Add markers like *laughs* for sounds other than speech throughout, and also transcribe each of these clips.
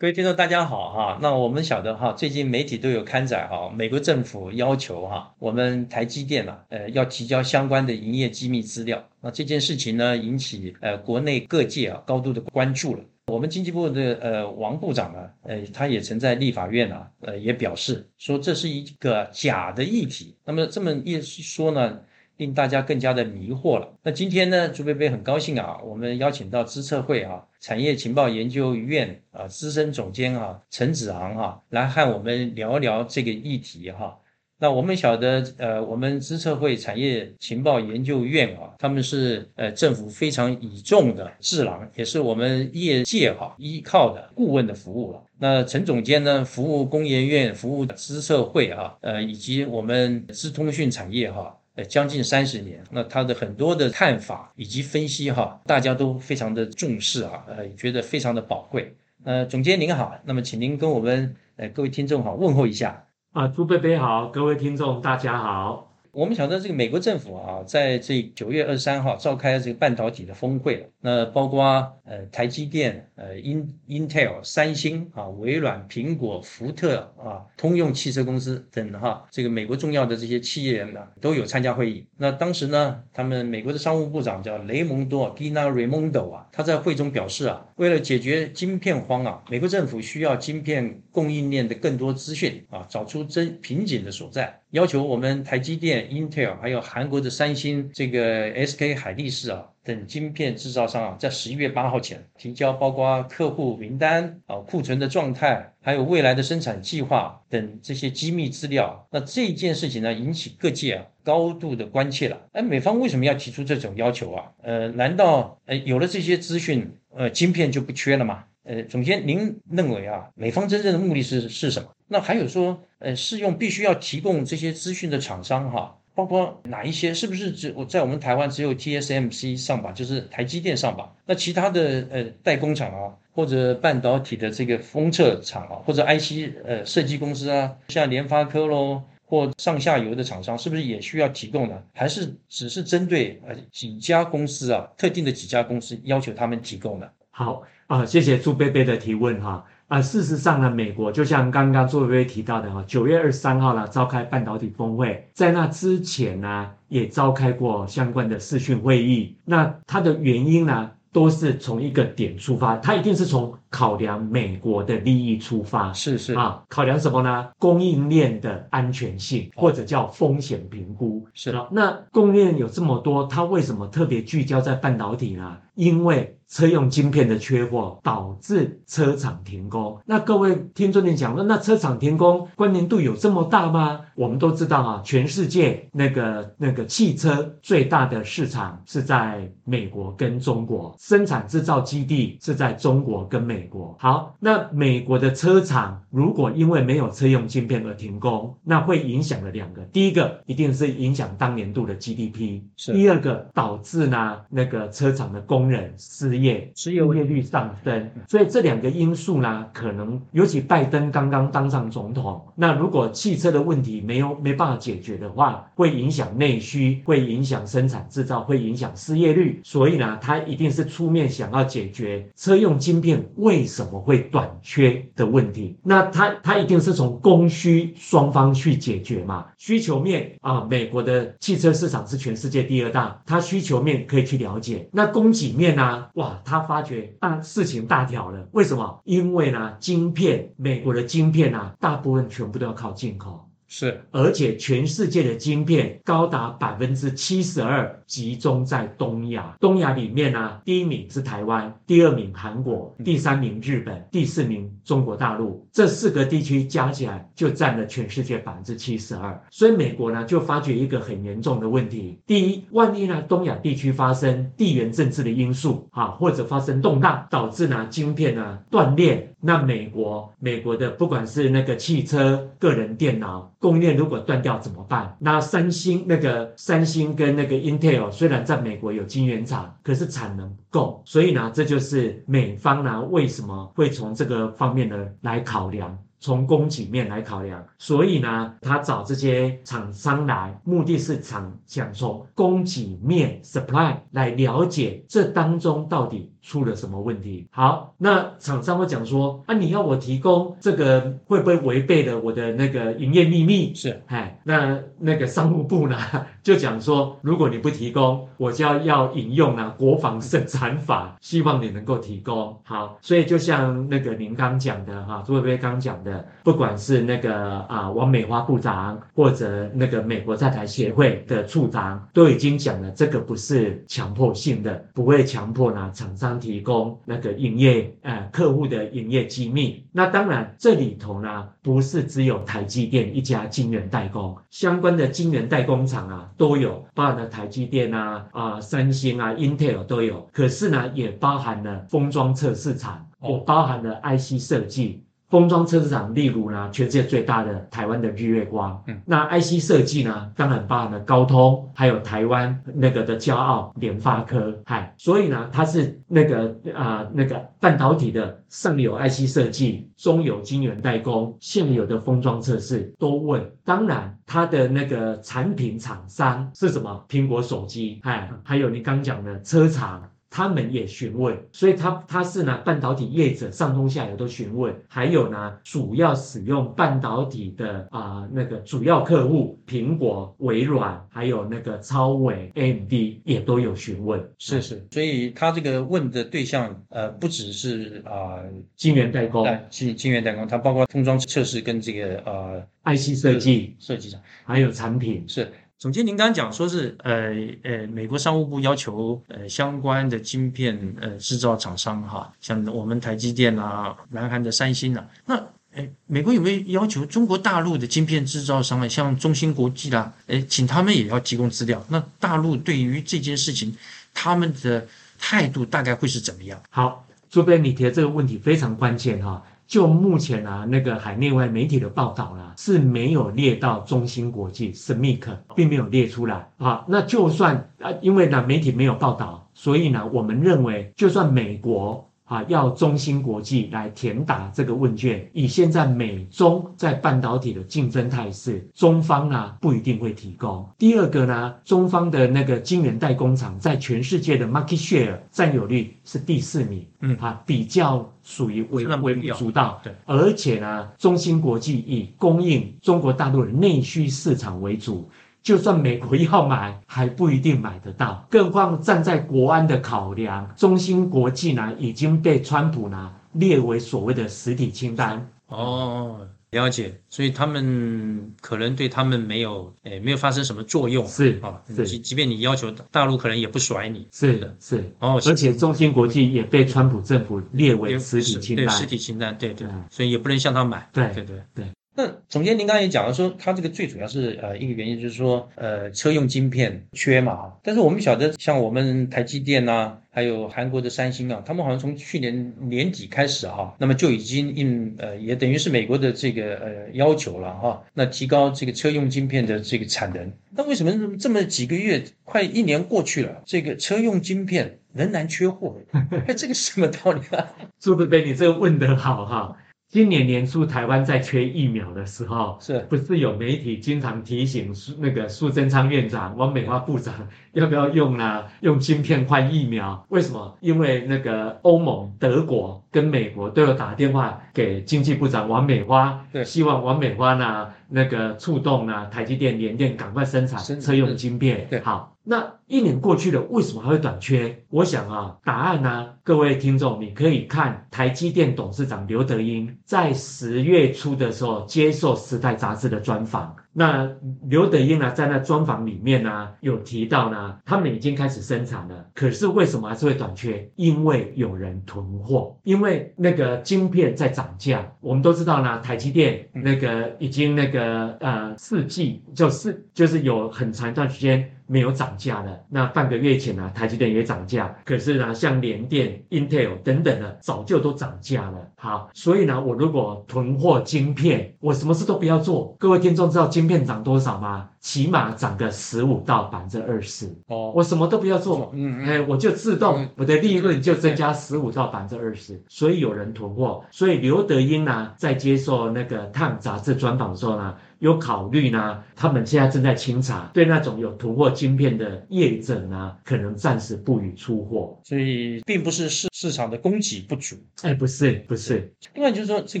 各位听众，大家好哈。那我们晓得哈，最近媒体都有刊载哈，美国政府要求哈，我们台积电啊，呃，要提交相关的营业机密资料。那这件事情呢，引起呃国内各界啊高度的关注了。我们经济部的呃王部长呢，呃，他也曾在立法院啊，呃，也表示说这是一个假的议题。那么这么一说呢？令大家更加的迷惑了。那今天呢，朱贝贝很高兴啊，我们邀请到资策会啊产业情报研究院啊资深总监啊陈子昂哈来和我们聊聊这个议题哈。那我们晓得，呃，我们资策会产业情报研究院啊，他们是呃政府非常倚重的智囊，也是我们业界哈依靠的顾问的服务了。那陈总监呢，服务工研院，服务资策会啊，呃，以及我们资通讯产业哈。呃，将近三十年，那他的很多的看法以及分析哈，大家都非常的重视啊，呃，觉得非常的宝贵。呃，总监您好，那么请您跟我们呃各位听众好问候一下啊，朱贝贝好，各位听众大家好。我们晓得这个美国政府啊，在这九月二十三号召开这个半导体的峰会。那包括呃台积电、呃 In Intel、三星啊、微软、苹果、福特啊、通用汽车公司等哈，这个美国重要的这些企业呢都有参加会议。那当时呢，他们美国的商务部长叫雷蒙多 Gina Raimondo 啊，他在会中表示啊，为了解决晶片荒啊，美国政府需要晶片供应链的更多资讯啊，找出真瓶颈的所在。要求我们台积电、Intel，还有韩国的三星、这个 SK 海力士啊等晶片制造商啊，在十一月八号前提交包括客户名单啊、库存的状态，还有未来的生产计划等这些机密资料。那这件事情呢，引起各界啊高度的关切了。哎，美方为什么要提出这种要求啊？呃，难道呃有了这些资讯，呃，晶片就不缺了吗？呃，总监，您认为啊，美方真正的目的是是什么？那还有说，呃，适用必须要提供这些资讯的厂商哈，包括哪一些？是不是只我在我们台湾只有 TSMC 上榜，就是台积电上榜？那其他的呃代工厂啊，或者半导体的这个封测厂啊，或者 IC 呃设计公司啊，像联发科喽，或上下游的厂商，是不是也需要提供呢？还是只是针对呃几家公司啊，特定的几家公司要求他们提供呢？好啊，谢谢朱贝贝的提问哈，事实上呢，美国就像刚刚朱贝贝提到的哈，九月二十三号呢召开半导体峰会，在那之前呢也召开过相关的视讯会议，那它的原因呢都是从一个点出发，它一定是从考量美国的利益出发，是是啊，考量什么呢？供应链的安全性或者叫风险评估是的，那供应链有这么多，它为什么特别聚焦在半导体呢？因为车用晶片的缺货导致车厂停工。那各位听众，你讲了，那车厂停工关联度有这么大吗？我们都知道啊，全世界那个那个汽车最大的市场是在美国跟中国，生产制造基地是在中国跟美国。好，那美国的车厂如果因为没有车用晶片而停工，那会影响了两个，第一个一定是影响当年度的 GDP，是。第二个导致呢那个车厂的工人失业，失业率上升，所以这两个因素呢，可能尤其拜登刚刚当上总统，那如果汽车的问题没有没办法解决的话，会影响内需，会影响生产制造，会影响失业率，所以呢，他一定是出面想要解决车用晶片为什么会短缺的问题。那他他一定是从供需双方去解决嘛？需求面啊，美国的汽车市场是全世界第二大，它需求面可以去了解。那供给面呢？哇，他发觉大事情大条了。为什么？因为呢，晶片，美国的晶片啊，大部分全部都要靠进口。是，而且全世界的晶片高达百分之七十二集中在东亚。东亚里面呢，第一名是台湾，第二名韩国，第三名日本，第四名中国大陆。这四个地区加起来就占了全世界百分之七十二。所以美国呢就发觉一个很严重的问题：第一，万一呢东亚地区发生地缘政治的因素啊，或者发生动荡，导致呢晶片呢断裂，那美国美国的不管是那个汽车、个人电脑。供应链如果断掉怎么办？那三星那个三星跟那个 Intel 虽然在美国有晶圆厂，可是产能不够，所以呢，这就是美方呢为什么会从这个方面呢来考量。从供给面来考量，所以呢，他找这些厂商来，目的是想想从供给面 supply 来了解这当中到底出了什么问题。好，那厂商会讲说，啊，你要我提供这个会不会违背了我的那个营业秘密？是，哎，那那个商务部呢 *laughs* 就讲说，如果你不提供，我就要要引用呢国防生产法，希望你能够提供。好，所以就像那个您刚讲的哈，朱伟飞刚讲的。不管是那个啊王美花部长，或者那个美国在台协会的处长，都已经讲了，这个不是强迫性的，不会强迫呢厂商提供那个营业呃客户的营业机密。那当然这里头呢，不是只有台积电一家晶圆代工，相关的晶圆代工厂啊都有，包含了台积电啊啊三星啊 Intel 都有，可是呢也包含了封装测试厂，也包含了 IC 设计。封装测试厂，例如呢，全世界最大的台湾的日月光，嗯，那 IC 设计呢，当然包含了高通，还有台湾那个的骄傲联发科，嗨，所以呢，它是那个啊那个半导体的上游 IC 设计，中游晶圆代工，下游的封装测试都问，当然它的那个产品厂商是什么？苹果手机，嗨，还有你刚讲的车厂。他们也询问，所以他他是呢半导体业者上中下游都询问，还有呢主要使用半导体的啊那个主要客户苹果、微软，还有那个超伟、AMD 也都有询问。是是，所以他这个问的对象呃不只是啊晶圆代工，晶晶圆代工，它包括封装测试跟这个呃 IC 设计。设计上，还有产品。是。总监，您刚刚讲说是呃呃，美国商务部要求呃相关的晶片呃制造厂商哈，像我们台积电啊、南韩的三星啊，那诶，美国有没有要求中国大陆的晶片制造商啊，像中芯国际啦，诶，请他们也要提供资料？那大陆对于这件事情，他们的态度大概会是怎么样？好，朱贝，你提的这个问题非常关键哈。就目前啊，那个海内外媒体的报道啦，是没有列到中芯国际 （SMIC），并没有列出来啊。那就算啊，因为呢媒体没有报道，所以呢，我们认为就算美国。啊，要中芯国际来填答这个问卷。以现在美中在半导体的竞争态势，中方呢不一定会提供。第二个呢，中方的那个晶圆代工厂在全世界的 market share 占有率是第四名，嗯，啊，比较属于微微主导。对，而且呢，中芯国际以供应中国大陆的内需市场为主。就算美国要买，还不一定买得到。更何况站在国安的考量，中芯国际呢已经被川普呢列为所谓的实体清单。哦，了解。所以他们可能对他们没有，诶，没有发生什么作用。是啊，是。即即便你要求大陆，可能也不甩你。是的，是。哦，而且中芯国际也被川普政府列为实体清单。对，实体清单，对对。所以也不能向他买。对对对对。那总监，您刚才也讲了，说它这个最主要是呃一个原因就是说，呃车用晶片缺嘛。但是我们晓得，像我们台积电呐，还有韩国的三星啊，他们好像从去年年底开始哈，那么就已经应呃也等于是美国的这个呃要求了哈，那提高这个车用晶片的这个产能。那为什么这么几个月快一年过去了，这个车用晶片仍然缺货？*laughs* 哎，这个什么道理啊？朱贝贝，你这个问得好哈。今年年初，台湾在缺疫苗的时候，是不是有媒体经常提醒苏那个苏贞昌院长、王美花部长要不要用呢？用芯片换疫苗？为什么？因为那个欧盟、德国跟美国都有打电话给经济部长王美花，对，希望王美花呢那个触动呢台积电、联电赶快生产车用芯片。对，好。那一年过去了，为什么还会短缺？我想啊，答案呢，各位听众，你可以看台积电董事长刘德英在十月初的时候接受《时代》杂志的专访。那刘德英呢，在那专访里面呢，有提到呢，他们已经开始生产了，可是为什么还是会短缺？因为有人囤货，因为那个晶片在涨价。我们都知道呢，台积电那个已经那个呃四季就是就是有很长一段时间。没有涨价了。那半个月前呢，台积电也涨价，可是呢，像联电、Intel 等等的早就都涨价了。好，所以呢，我如果囤货晶片，我什么事都不要做。各位听众知道晶片涨多少吗？起码涨个十五到百分之二十。哦，我什么都不要做，嗯，哎，我就自动我的利润就增加十五到百分之二十。所以有人囤货，所以刘德英呢，在接受那个《Time》杂志专访的时候呢。有考虑呢，他们现在正在清查，对那种有囤货晶片的业者呢，可能暂时不予出货。所以并不是市市场的供给不足，哎，不是不是。另外就是说，这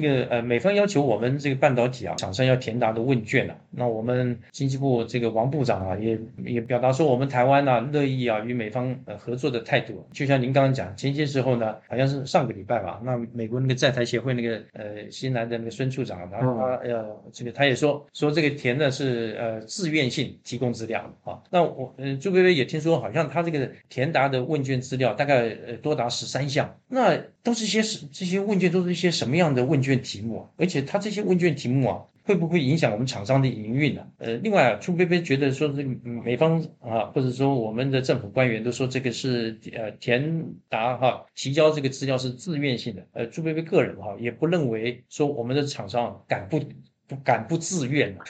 个呃，美方要求我们这个半导体啊厂商要填答的问卷啊，那我们经济部这个王部长啊也也表达说，我们台湾呢乐意啊与美方呃合作的态度。就像您刚刚讲，前些时候呢，好像是上个礼拜吧，那美国那个在台协会那个呃新来的那个孙处长，然后他呃这个他也说。说这个填的是呃自愿性提供资料啊，那我呃朱薇薇也听说，好像他这个填答的问卷资料大概呃多达十三那都是些什这些问卷都是一些什么样的问卷题目啊？而且他这些问卷题目啊，会不会影响我们厂商的营运呢？呃，另外啊朱薇薇觉得说这个美方啊，或者说我们的政府官员都说这个是呃填答哈提交这个资料是自愿性的，呃朱薇薇个人哈也不认为说我们的厂商敢不。不敢不自愿 *laughs*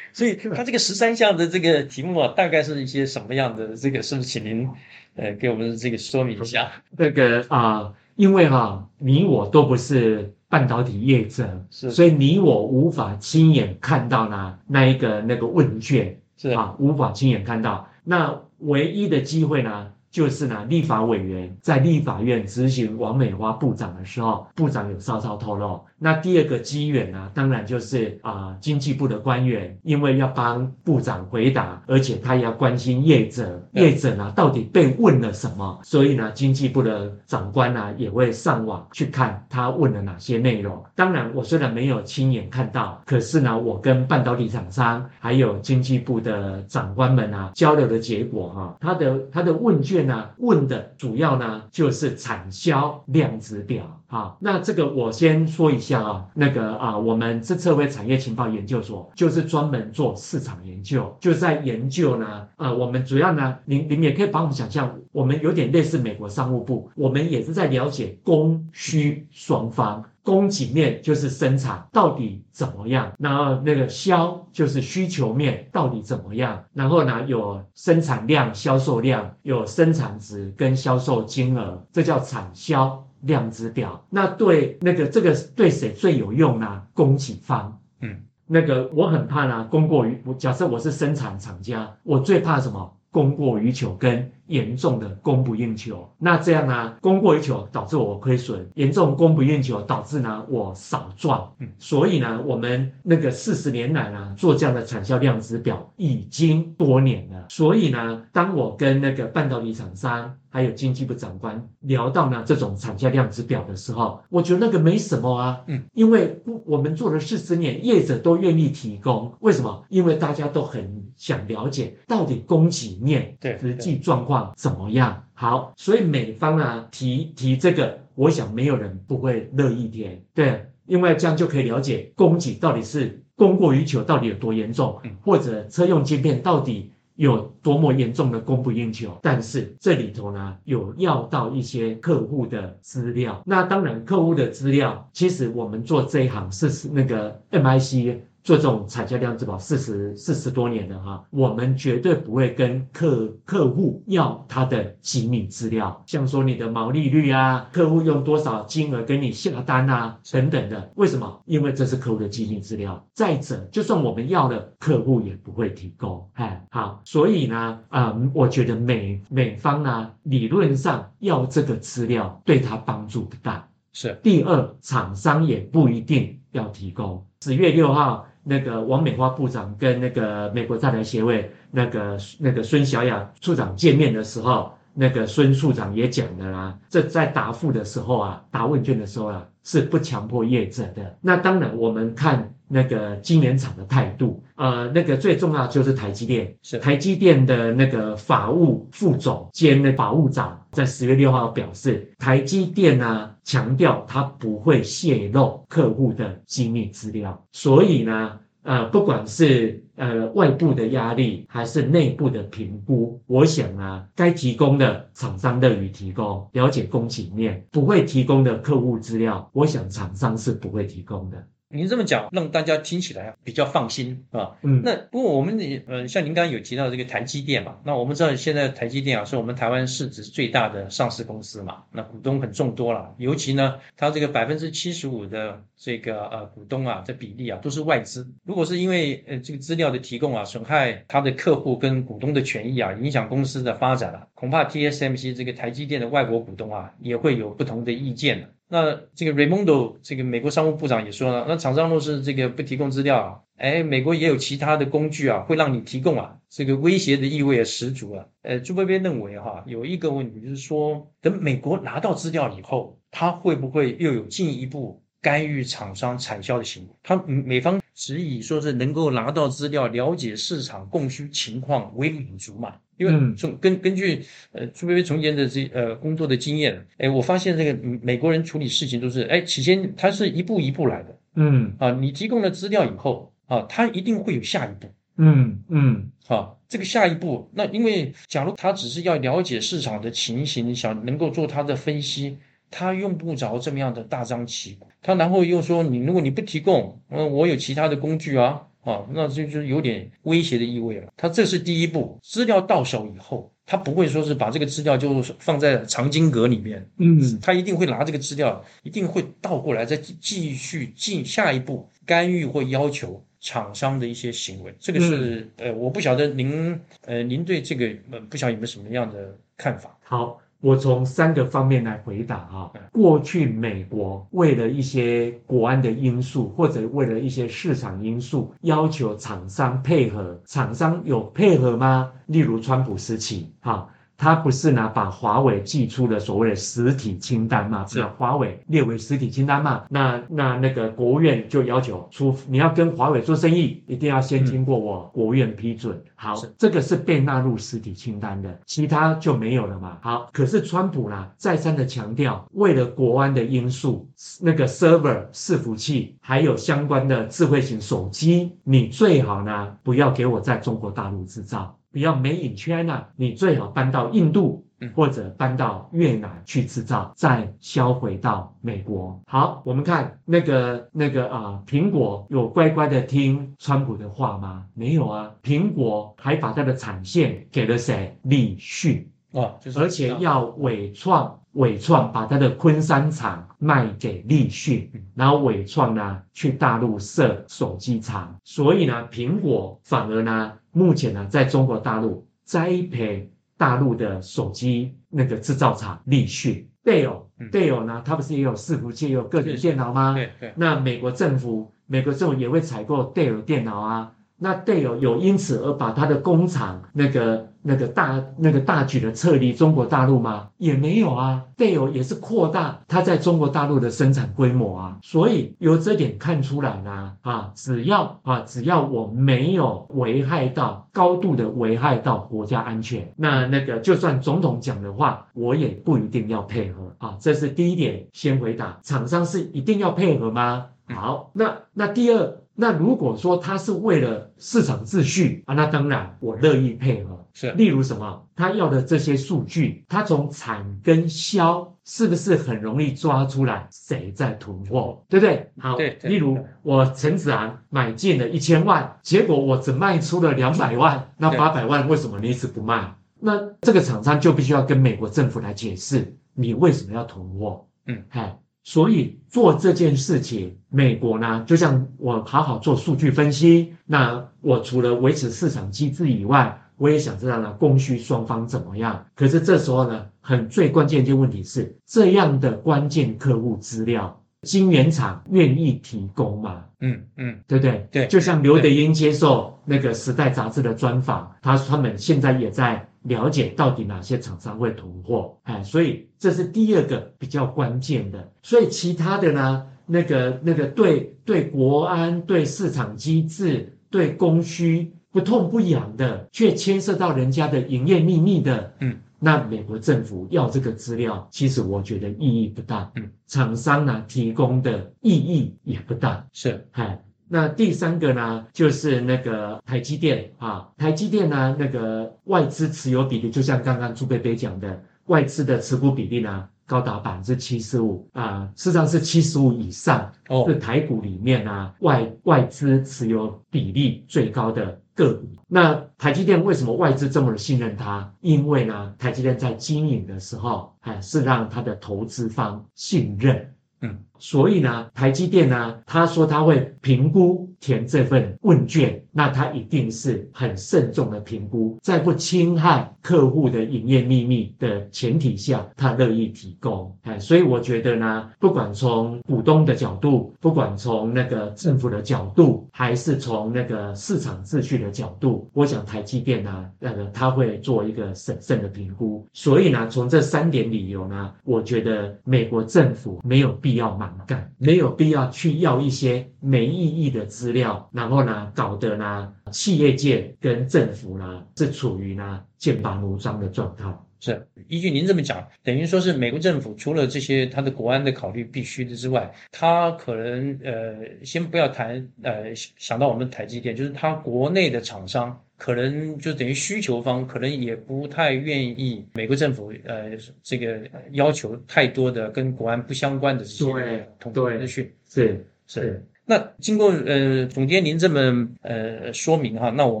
所以他这个十三项的这个题目啊，大概是一些什么样的？这个是不是请您呃给我们这个说明一下？那个啊，因为哈，你我都不是半导体业者，是，所以你我无法亲眼看到呢那一个那个问卷，是啊，无法亲眼看到。那唯一的机会呢？就是呢，立法委员在立法院执行王美花部长的时候，部长有稍稍透露。那第二个机缘呢，当然就是啊，经济部的官员，因为要帮部长回答，而且他也要关心业者，业者呢到底被问了什么，所以呢，经济部的长官呢也会上网去看他问了哪些内容。当然，我虽然没有亲眼看到，可是呢，我跟半导体厂商还有经济部的长官们啊交流的结果哈，他的他的问卷。那问的主要呢，就是产销量值表。好，那这个我先说一下啊，那个啊，我们这策会产业情报研究所就是专门做市场研究，就在研究呢，啊，我们主要呢，您您也可以帮我们想象，我们有点类似美国商务部，我们也是在了解供需双方，供给面就是生产到底怎么样，然后那个销就是需求面到底怎么样，然后呢有生产量、销售量，有生产值跟销售金额，这叫产销。量子表，那对那个这个对谁最有用呢？供给方，嗯，那个我很怕呢，供过于，假设我是生产厂家，我最怕什么？供过于求跟严重的供不应求，那这样呢？供过于求导致我亏损，严重供不应求导致呢我少赚。嗯，所以呢，我们那个四十年来呢做这样的产销量值表已经多年了。所以呢，当我跟那个半导体厂商还有经济部长官聊到呢这种产销量值表的时候，我觉得那个没什么啊。嗯，因为不我们做了四十年，业者都愿意提供。为什么？因为大家都很想了解到底供给。面对实际状况怎么样？好，所以美方啊提提这个，我想没有人不会乐意填，对，因为这样就可以了解供给到底是供过于求，到底有多严重，或者车用晶片到底有多么严重的供不应求。但是这里头呢，有要到一些客户的资料，那当然客户的资料，其实我们做这一行是那个 MIC。做这种产销量质保四十四十多年了哈，我们绝对不会跟客客户要他的机密资料，像说你的毛利率啊，客户用多少金额跟你下单啊等等的。为什么？因为这是客户的机密资料。再者，就算我们要了，客户也不会提供。哎，好，所以呢，啊，我觉得美美方呢，理论上要这个资料对他帮助不大。是。第二，厂商也不一定要提供。十月六号。那个王美花部长跟那个美国在台协会那个那个孙小雅处长见面的时候，那个孙处长也讲了啦，这在答复的时候啊，答问卷的时候啊，是不强迫业者的。那当然，我们看。那个晶圆厂的态度，呃，那个最重要就是台积电，是台积电的那个法务副总兼那法务长，在十月六号表示，台积电呢强调它不会泄露客户的机密资料，所以呢。呃，不管是呃外部的压力还是内部的评估，我想啊，该提供的厂商乐于提供，了解供给面，不会提供的客户资料，我想厂商是不会提供的。您这么讲，让大家听起来比较放心啊。嗯，那不过我们也呃，像您刚刚有提到这个台积电嘛，那我们知道现在台积电啊是我们台湾市值最大的上市公司嘛，那股东很众多了，尤其呢，它这个百分之七十五的这个呃股东啊，这比例啊都是外资。如果是因为呃这个资料的提供啊，损害它的客户跟股东的权益啊，影响公司的发展啊，恐怕 TSMC 这个台积电的外国股东啊也会有不同的意见那这个 Raimondo 这个美国商务部长也说了，那厂商若是这个不提供资料啊，哎，美国也有其他的工具啊，会让你提供啊，这个威胁的意味也十足啊。呃，朱贝贝认为哈，有一个问题就是说，等美国拿到资料以后，他会不会又有进一步干预厂商产销的行为？他美方只以说是能够拿到资料、了解市场供需情况为满足嘛？因为从根根据呃朱薇薇从前的这呃工作的经验，哎，我发现这个美国人处理事情都是哎，起先他是一步一步来的，嗯。啊，你提供了资料以后啊，他一定会有下一步，嗯嗯，啊，这个下一步，那因为假如他只是要了解市场的情形，想能够做他的分析，他用不着这么样的大张旗鼓，他然后又说你如果你不提供，嗯，我有其他的工具啊。啊，那这就是有点威胁的意味了。他这是第一步，资料到手以后，他不会说是把这个资料就放在藏经阁里面，嗯，他一定会拿这个资料，一定会倒过来再继续进下一步干预或要求厂商的一些行为。这个是呃，我不晓得您呃，您对这个呃，不晓得有没有什么样的看法？好。我从三个方面来回答啊。过去美国为了一些国安的因素，或者为了一些市场因素，要求厂商配合，厂商有配合吗？例如川普时期，哈。他不是呢，把华为寄出了所谓的实体清单嘛？把华为列为实体清单嘛？那那那个国务院就要求出，你要跟华为做生意，一定要先经过我国务院批准。好，这个是被纳入实体清单的，其他就没有了嘛？好，可是川普呢，再三的强调，为了国安的因素，那个 server 伺服器还有相关的智慧型手机，你最好呢不要给我在中国大陆制造。不要 made in China，你最好搬到印度或者搬到越南去制造，再销回到美国。好，我们看那个那个啊，苹果有乖乖的听川普的话吗？没有啊，苹果还把它的产线给了谁？立讯啊，而且要伟创，伟创把它的昆山厂卖给立讯，然后伟创呢去大陆设手机厂，所以呢，苹果反而呢。目前呢，在中国大陆栽培大陆的手机那个制造厂立讯，Dell，Dell 呢，它不是也有伺服器、也有个人电脑吗？对对。那美国政府，美国政府也会采购 Dell 电脑啊。那 Dell 有因此而把它的工厂那个。那个大那个大举的撤离中国大陆吗？也没有啊，队友也是扩大它在中国大陆的生产规模啊，所以由这点看出来呢，啊，只要啊只要我没有危害到高度的危害到国家安全，那那个就算总统讲的话，我也不一定要配合啊，这是第一点，先回答，厂商是一定要配合吗？好，那那第二。那如果说他是为了市场秩序啊，那当然我乐意配合。是，例如什么，他要的这些数据，他从产跟销是不是很容易抓出来谁在囤货，对不对？好，对。例如我陈子昂买进了一千万，结果我只卖出了两百万，那八百万为什么你一直不卖？那这个厂商就必须要跟美国政府来解释，你为什么要囤货？嗯，嗨。所以做这件事情，美国呢，就像我好好做数据分析，那我除了维持市场机制以外，我也想知道呢，供需双方怎么样。可是这时候呢，很最关键一件问题是，这样的关键客户资料，晶圆厂愿意提供吗？嗯嗯，对不对？对，就像刘德英接受那个时代杂志的专访，他他们现在也在。了解到底哪些厂商会囤货，哎，所以这是第二个比较关键的。所以其他的呢，那个那个对对国安、对市场机制、对供需不痛不痒的，却牵涉到人家的营业秘密的，嗯，那美国政府要这个资料，其实我觉得意义不大，嗯，厂商呢提供的意义也不大，是，哎。那第三个呢，就是那个台积电啊，台积电呢，那个外资持有比例，就像刚刚朱贝贝讲的，外资的持股比例呢，高达百分之七十五啊，事实上是七十五以上，是台股里面呢外外资持有比例最高的个股。那台积电为什么外资这么信任它？因为呢，台积电在经营的时候，还是让它的投资方信任。嗯，所以呢，台积电呢，他说他会评估填这份问卷，那他一定是很慎重的评估，在不侵害客户的营业秘密的前提下，他乐意提供。哎，所以我觉得呢，不管从股东的角度，不管从那个政府的角度，还是从那个市场秩序的角度，我想台积电呢，那个他会做一个审慎的评估。所以呢，从这三点理由呢，我觉得美国政府没有必。要买干，没有必要去要一些没意义的资料，然后呢，搞得呢，企业界跟政府呢是处于呢剑拔弩张的状态。是依据您这么讲，等于说是美国政府除了这些它的国安的考虑必须的之外，它可能呃，先不要谈呃，想到我们台积电，就是它国内的厂商。可能就等于需求方可能也不太愿意美国政府呃这个要求太多的跟国安不相关的这些通资讯是是。那经过呃总监您这么呃说明哈，那我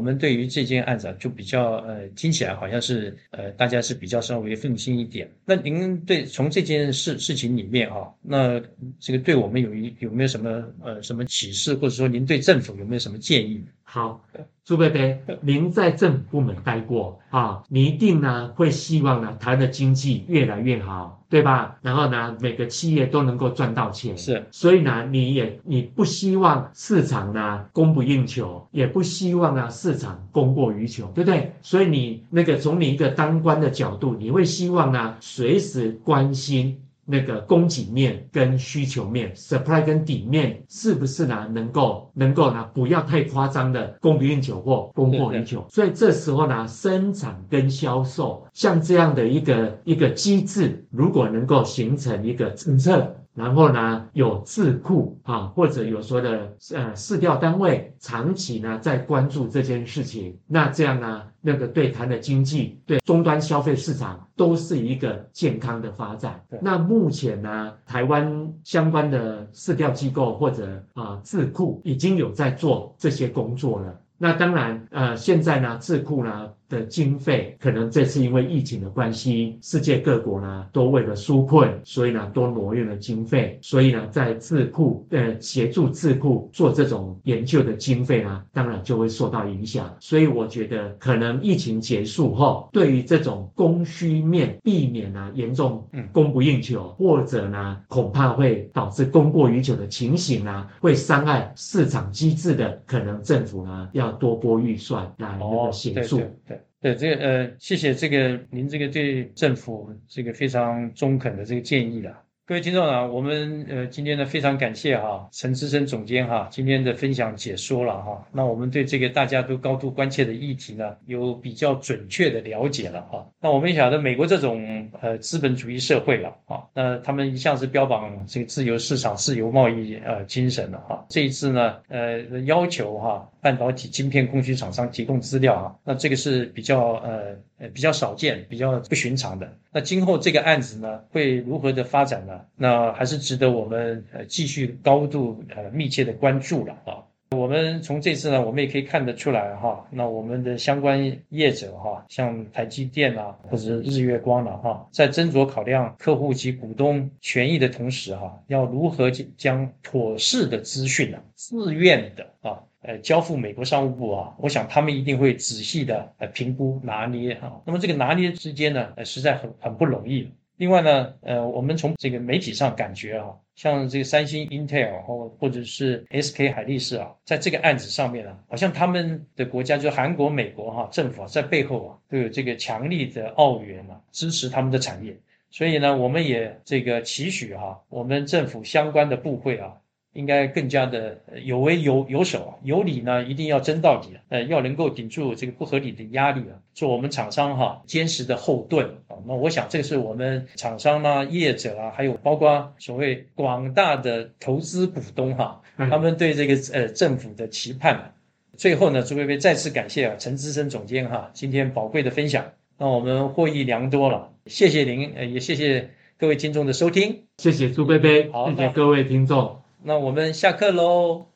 们对于这件案子啊就比较呃听起来好像是呃大家是比较稍微放心一点。那您对从这件事事情里面哈，那这个对我们有一有没有什么呃什么启示，或者说您对政府有没有什么建议？好，朱贝贝，您在政府部门待过啊，你一定呢会希望呢台湾的经济越来越好，对吧？然后呢每个企业都能够赚到钱，是，所以呢你也你不希望市场呢供不应求，也不希望呢市场供过于求，对不对？所以你那个从你一个当官的角度，你会希望呢随时关心。那个供给面跟需求面，supply 跟底面是不是呢？能够能够呢？不要太夸张的供不应求或供过于求。所以这时候呢，生产跟销售像这样的一个一个机制，如果能够形成一个政策。然后呢，有智库啊，或者有说的呃市调单位，长期呢在关注这件事情，那这样呢，那个对台的经济、对终端消费市场都是一个健康的发展。那目前呢，台湾相关的市调机构或者啊智库已经有在做这些工作了。那当然，呃，现在呢，智库呢的经费可能这次因为疫情的关系，世界各国呢都为了纾困，所以呢都挪用了经费，所以呢在智库呃协助智库做这种研究的经费呢，当然就会受到影响。所以我觉得可能疫情结束后，对于这种供需面避免呢严重供不应求，或者呢恐怕会导致供过于求的情形呢，会伤害市场机制的，可能政府呢要。多拨预算来那个协助，对对，对这个呃，谢谢这个您这个对政府这个非常中肯的这个建议了。各位听众啊，我们呃今天呢非常感谢哈陈资深总监哈今天的分享解说了哈，那我们对这个大家都高度关切的议题呢有比较准确的了解了哈。那我们也晓得美国这种呃资本主义社会了啊，那他们一向是标榜这个自由市场、自由贸易呃精神的哈。这一次呢呃要求哈半导体晶片供需厂商提供资料啊，那这个是比较呃。呃，比较少见，比较不寻常的。那今后这个案子呢，会如何的发展呢？那还是值得我们呃继续高度呃密切的关注了啊。我们从这次呢，我们也可以看得出来哈，那我们的相关业者哈，像台积电啊，或者日月光了哈，在斟酌考量客户及股东权益的同时哈，要如何将妥适的资讯呢，自愿的啊。呃，交付美国商务部啊，我想他们一定会仔细的呃评估拿捏啊。那么这个拿捏之间呢，呃，实在很很不容易。另外呢，呃，我们从这个媒体上感觉啊，像这个三星、Intel 或或者是 SK 海力士啊，在这个案子上面呢，好像他们的国家就是韩国、美国哈政府啊，在背后啊都有这个强力的澳元啊支持他们的产业。所以呢，我们也这个期许哈，我们政府相关的部会啊。应该更加的有为有有守啊，有理呢一定要争到底，呃，要能够顶住这个不合理的压力啊，做我们厂商哈坚实的后盾啊。啊。那我想这个是我们厂商啊、业者啊，还有包括所谓广大的投资股东哈，他们对这个呃政府的期盼。最后呢，朱贝贝再次感谢啊陈资深总监哈今天宝贵的分享，让我们获益良多了，谢谢您，呃也谢谢各位听众的收听，谢谢朱贝贝，好谢谢各位听众，那我们下课喽。